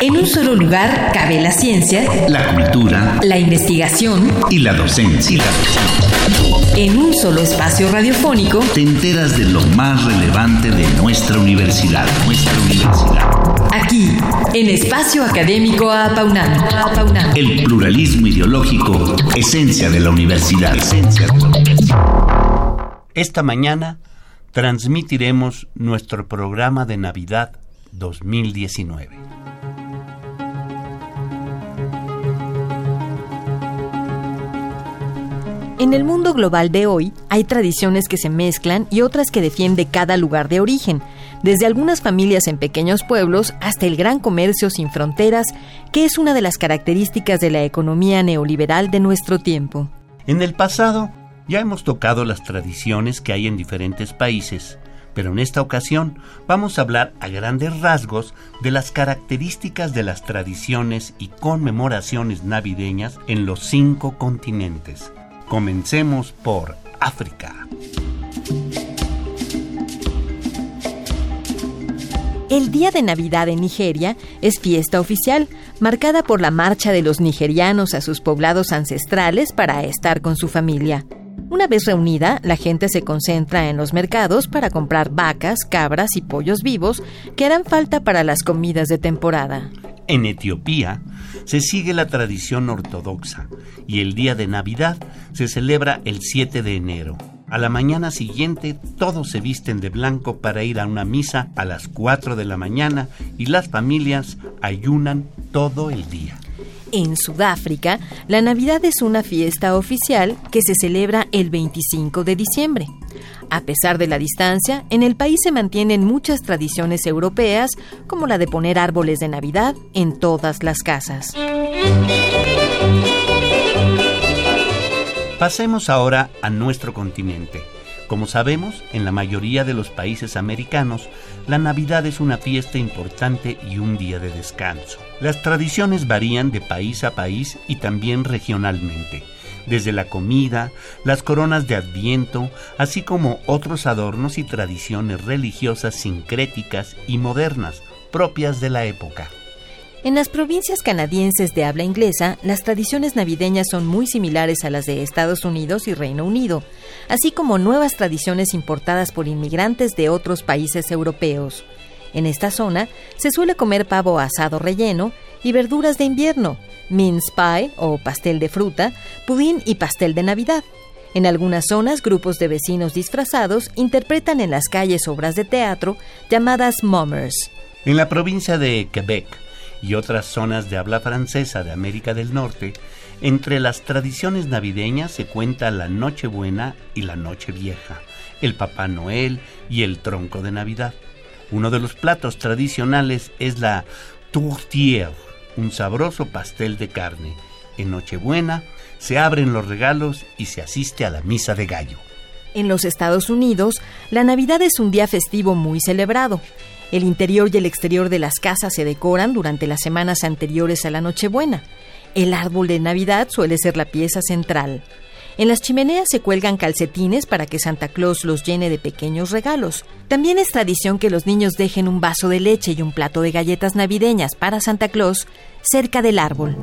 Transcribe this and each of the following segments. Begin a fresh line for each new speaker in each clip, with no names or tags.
En un solo lugar cabe la ciencia,
la cultura,
la investigación
y la docencia.
En un solo espacio radiofónico
te enteras de lo más relevante de nuestra universidad, nuestra universidad.
Aquí, en Espacio Académico Apaunam.
El pluralismo ideológico, esencia de la universidad. Esencia de la
universidad. Esta mañana transmitiremos nuestro programa de Navidad 2019.
En el mundo global de hoy hay tradiciones que se mezclan y otras que defiende cada lugar de origen, desde algunas familias en pequeños pueblos hasta el gran comercio sin fronteras, que es una de las características de la economía neoliberal de nuestro tiempo.
En el pasado ya hemos tocado las tradiciones que hay en diferentes países, pero en esta ocasión vamos a hablar a grandes rasgos de las características de las tradiciones y conmemoraciones navideñas en los cinco continentes. Comencemos por África.
El Día de Navidad en Nigeria es fiesta oficial, marcada por la marcha de los nigerianos a sus poblados ancestrales para estar con su familia. Una vez reunida, la gente se concentra en los mercados para comprar vacas, cabras y pollos vivos que harán falta para las comidas de temporada.
En Etiopía se sigue la tradición ortodoxa y el día de Navidad se celebra el 7 de enero. A la mañana siguiente todos se visten de blanco para ir a una misa a las 4 de la mañana y las familias ayunan todo el día.
En Sudáfrica, la Navidad es una fiesta oficial que se celebra el 25 de diciembre. A pesar de la distancia, en el país se mantienen muchas tradiciones europeas, como la de poner árboles de Navidad en todas las casas.
Pasemos ahora a nuestro continente. Como sabemos, en la mayoría de los países americanos, la Navidad es una fiesta importante y un día de descanso. Las tradiciones varían de país a país y también regionalmente, desde la comida, las coronas de Adviento, así como otros adornos y tradiciones religiosas sincréticas y modernas propias de la época.
En las provincias canadienses de habla inglesa, las tradiciones navideñas son muy similares a las de Estados Unidos y Reino Unido, así como nuevas tradiciones importadas por inmigrantes de otros países europeos. En esta zona se suele comer pavo asado relleno y verduras de invierno, mince pie o pastel de fruta, pudín y pastel de Navidad. En algunas zonas, grupos de vecinos disfrazados interpretan en las calles obras de teatro llamadas mummers.
En la provincia de Quebec, y otras zonas de habla francesa de América del Norte, entre las tradiciones navideñas se cuenta la Nochebuena y la Nochevieja, el Papá Noel y el tronco de Navidad. Uno de los platos tradicionales es la tourtière, un sabroso pastel de carne. En Nochebuena se abren los regalos y se asiste a la misa de gallo.
En los Estados Unidos, la Navidad es un día festivo muy celebrado. El interior y el exterior de las casas se decoran durante las semanas anteriores a la Nochebuena. El árbol de Navidad suele ser la pieza central. En las chimeneas se cuelgan calcetines para que Santa Claus los llene de pequeños regalos. También es tradición que los niños dejen un vaso de leche y un plato de galletas navideñas para Santa Claus cerca del árbol.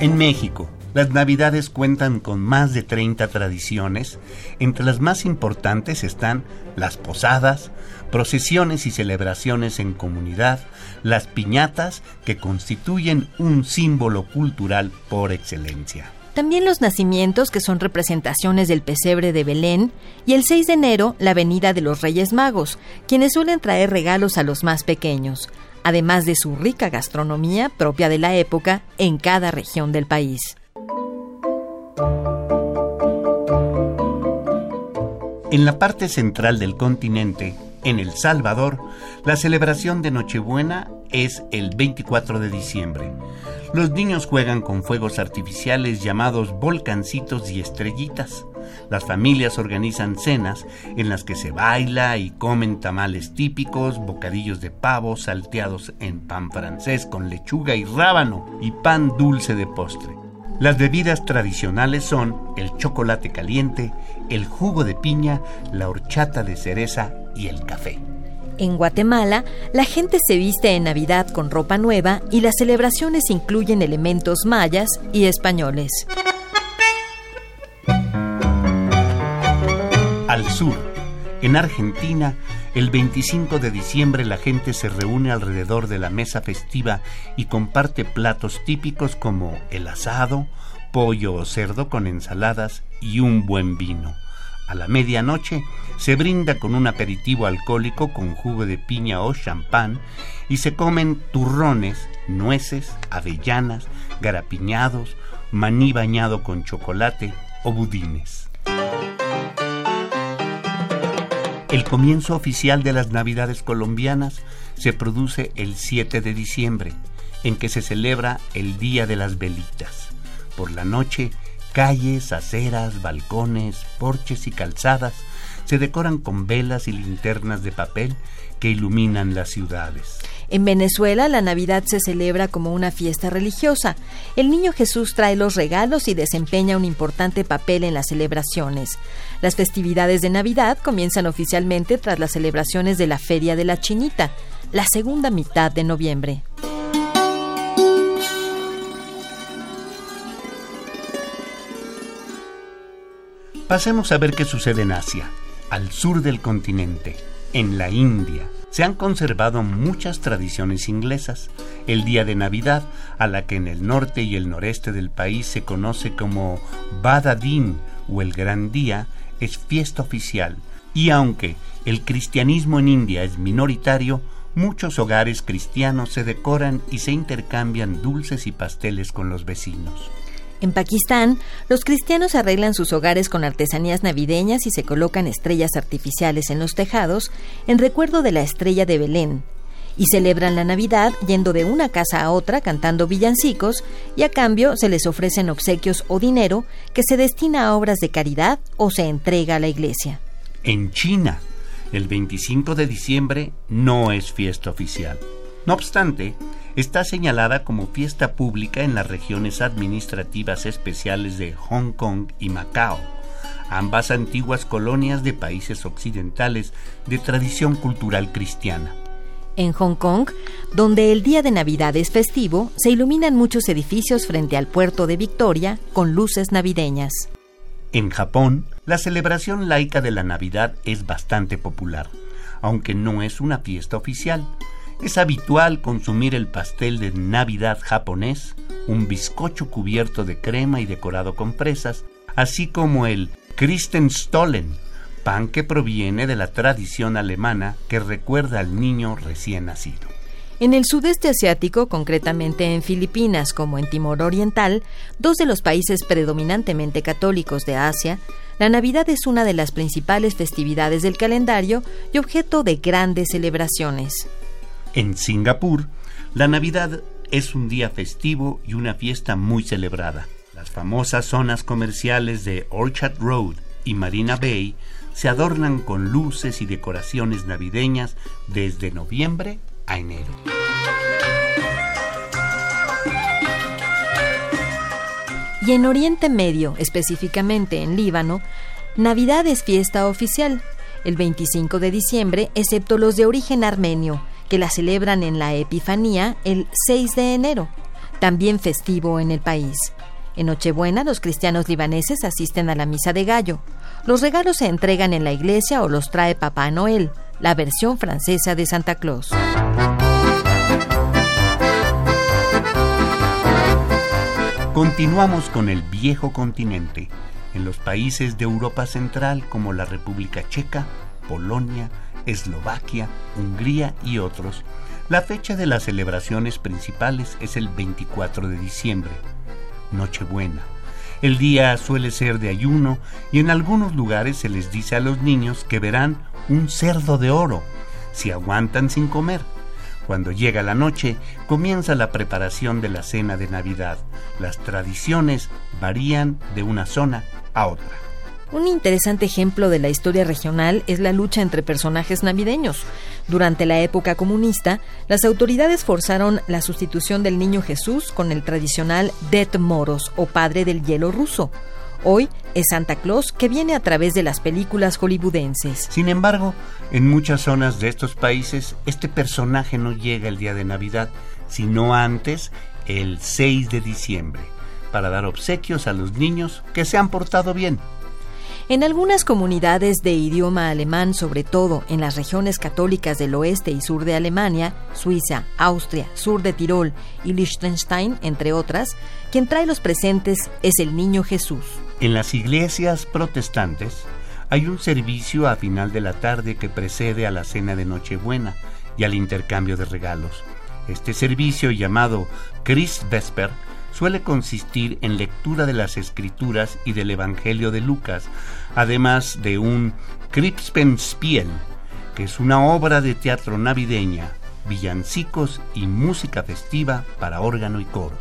En México, las Navidades cuentan con más de 30 tradiciones. Entre las más importantes están las posadas, procesiones y celebraciones en comunidad, las piñatas que constituyen un símbolo cultural por excelencia.
También los nacimientos, que son representaciones del pesebre de Belén, y el 6 de enero, la venida de los Reyes Magos, quienes suelen traer regalos a los más pequeños, además de su rica gastronomía propia de la época en cada región del país.
En la parte central del continente, en El Salvador, la celebración de Nochebuena es el 24 de diciembre. Los niños juegan con fuegos artificiales llamados volcancitos y estrellitas. Las familias organizan cenas en las que se baila y comen tamales típicos, bocadillos de pavo salteados en pan francés con lechuga y rábano y pan dulce de postre. Las bebidas tradicionales son el chocolate caliente, el jugo de piña, la horchata de cereza y el café.
En Guatemala, la gente se viste en Navidad con ropa nueva y las celebraciones incluyen elementos mayas y españoles.
Al sur, en Argentina, el 25 de diciembre la gente se reúne alrededor de la mesa festiva y comparte platos típicos como el asado, pollo o cerdo con ensaladas y un buen vino. A la medianoche se brinda con un aperitivo alcohólico con jugo de piña o champán y se comen turrones, nueces, avellanas, garapiñados, maní bañado con chocolate o budines. El comienzo oficial de las Navidades colombianas se produce el 7 de diciembre, en que se celebra el Día de las Velitas. Por la noche, calles, aceras, balcones, porches y calzadas se decoran con velas y linternas de papel que iluminan las ciudades.
En Venezuela la Navidad se celebra como una fiesta religiosa. El niño Jesús trae los regalos y desempeña un importante papel en las celebraciones. Las festividades de Navidad comienzan oficialmente tras las celebraciones de la Feria de la Chinita, la segunda mitad de noviembre.
Pasemos a ver qué sucede en Asia, al sur del continente, en la India se han conservado muchas tradiciones inglesas. El día de Navidad, a la que en el norte y el noreste del país se conoce como Badadin o el Gran Día, es fiesta oficial. Y aunque el cristianismo en India es minoritario, muchos hogares cristianos se decoran y se intercambian dulces y pasteles con los vecinos.
En Pakistán, los cristianos arreglan sus hogares con artesanías navideñas y se colocan estrellas artificiales en los tejados en recuerdo de la estrella de Belén. Y celebran la Navidad yendo de una casa a otra cantando villancicos y a cambio se les ofrecen obsequios o dinero que se destina a obras de caridad o se entrega a la iglesia.
En China, el 25 de diciembre no es fiesta oficial. No obstante, está señalada como fiesta pública en las regiones administrativas especiales de Hong Kong y Macao, ambas antiguas colonias de países occidentales de tradición cultural cristiana.
En Hong Kong, donde el día de Navidad es festivo, se iluminan muchos edificios frente al puerto de Victoria con luces navideñas.
En Japón, la celebración laica de la Navidad es bastante popular, aunque no es una fiesta oficial es habitual consumir el pastel de Navidad japonés, un bizcocho cubierto de crema y decorado con fresas, así como el Christenstollen, pan que proviene de la tradición alemana que recuerda al niño recién nacido.
En el sudeste asiático, concretamente en Filipinas como en Timor Oriental, dos de los países predominantemente católicos de Asia, la Navidad es una de las principales festividades del calendario y objeto de grandes celebraciones.
En Singapur, la Navidad es un día festivo y una fiesta muy celebrada. Las famosas zonas comerciales de Orchard Road y Marina Bay se adornan con luces y decoraciones navideñas desde noviembre a enero.
Y en Oriente Medio, específicamente en Líbano, Navidad es fiesta oficial, el 25 de diciembre, excepto los de origen armenio, que la celebran en la Epifanía el 6 de enero, también festivo en el país. En Nochebuena los cristianos libaneses asisten a la misa de gallo. Los regalos se entregan en la iglesia o los trae Papá Noel, la versión francesa de Santa Claus.
Continuamos con el viejo continente, en los países de Europa Central como la República Checa, Polonia, Eslovaquia, Hungría y otros, la fecha de las celebraciones principales es el 24 de diciembre, Nochebuena. El día suele ser de ayuno y en algunos lugares se les dice a los niños que verán un cerdo de oro si aguantan sin comer. Cuando llega la noche, comienza la preparación de la cena de Navidad. Las tradiciones varían de una zona a otra.
Un interesante ejemplo de la historia regional es la lucha entre personajes navideños. Durante la época comunista, las autoridades forzaron la sustitución del niño Jesús con el tradicional Det Moros o padre del hielo ruso, Hoy es Santa Claus que viene a través de las películas hollywoodenses.
Sin embargo, en muchas zonas de estos países, este personaje no llega el día de Navidad, sino antes, el 6 de diciembre, para dar obsequios a los niños que se han portado bien.
En algunas comunidades de idioma alemán, sobre todo en las regiones católicas del oeste y sur de Alemania, Suiza, Austria, sur de Tirol y Liechtenstein, entre otras, quien trae los presentes es el niño Jesús.
En las iglesias protestantes hay un servicio a final de la tarde que precede a la cena de Nochebuena y al intercambio de regalos. Este servicio llamado Christvesper suele consistir en lectura de las escrituras y del Evangelio de Lucas, además de un Krippenspiel, que es una obra de teatro navideña, villancicos y música festiva para órgano y coros.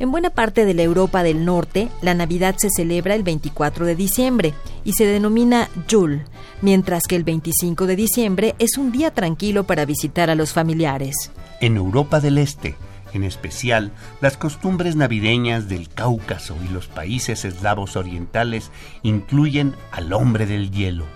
En buena parte de la Europa del Norte, la Navidad se celebra el 24 de diciembre y se denomina Yule, mientras que el 25 de diciembre es un día tranquilo para visitar a los familiares.
En Europa del Este, en especial las costumbres navideñas del Cáucaso y los países eslavos orientales incluyen al hombre del hielo.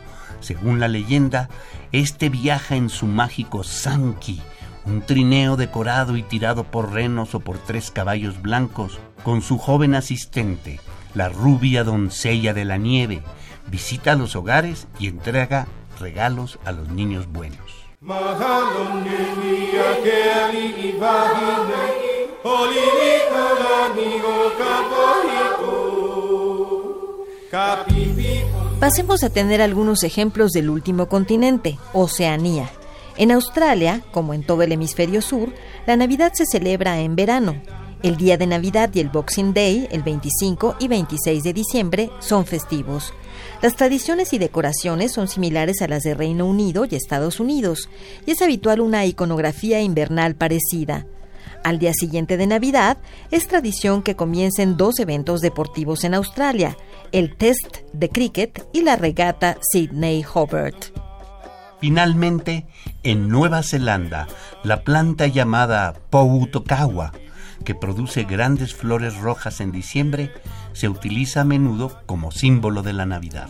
Según la leyenda, este viaja en su mágico Sanki, un trineo decorado y tirado por renos o por tres caballos blancos, con su joven asistente, la rubia doncella de la nieve, visita los hogares y entrega regalos a los niños buenos.
Pasemos a tener algunos ejemplos del último continente, Oceanía. En Australia, como en todo el hemisferio sur, la Navidad se celebra en verano. El día de Navidad y el Boxing Day, el 25 y 26 de diciembre, son festivos. Las tradiciones y decoraciones son similares a las de Reino Unido y Estados Unidos, y es habitual una iconografía invernal parecida. Al día siguiente de Navidad, es tradición que comiencen dos eventos deportivos en Australia, el Test de Cricket y la regata Sydney Hobart.
Finalmente, en Nueva Zelanda, la planta llamada Poutokawa, que produce grandes flores rojas en diciembre, se utiliza a menudo como símbolo de la Navidad.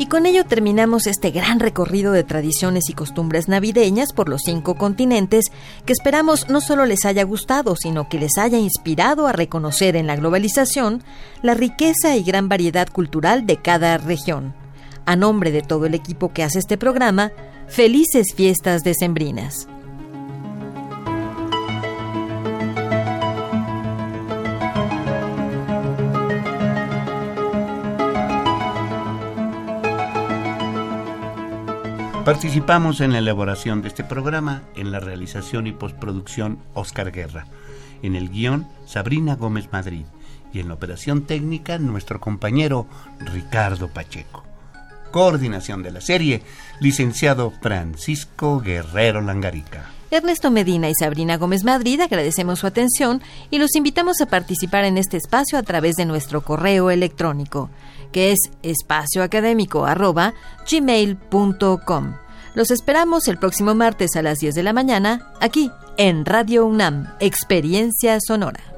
Y con ello terminamos este gran recorrido de tradiciones y costumbres navideñas por los cinco continentes que esperamos no solo les haya gustado, sino que les haya inspirado a reconocer en la globalización la riqueza y gran variedad cultural de cada región. A nombre de todo el equipo que hace este programa, felices fiestas decembrinas.
Participamos en la elaboración de este programa, en la realización y postproducción Oscar Guerra, en el guion Sabrina Gómez Madrid y en la operación técnica nuestro compañero Ricardo Pacheco. Coordinación de la serie, licenciado Francisco Guerrero Langarica.
Ernesto Medina y Sabrina Gómez Madrid agradecemos su atención y los invitamos a participar en este espacio a través de nuestro correo electrónico que es espacioacadémico.gmail.com. Los esperamos el próximo martes a las 10 de la mañana, aquí en Radio UNAM, Experiencia Sonora.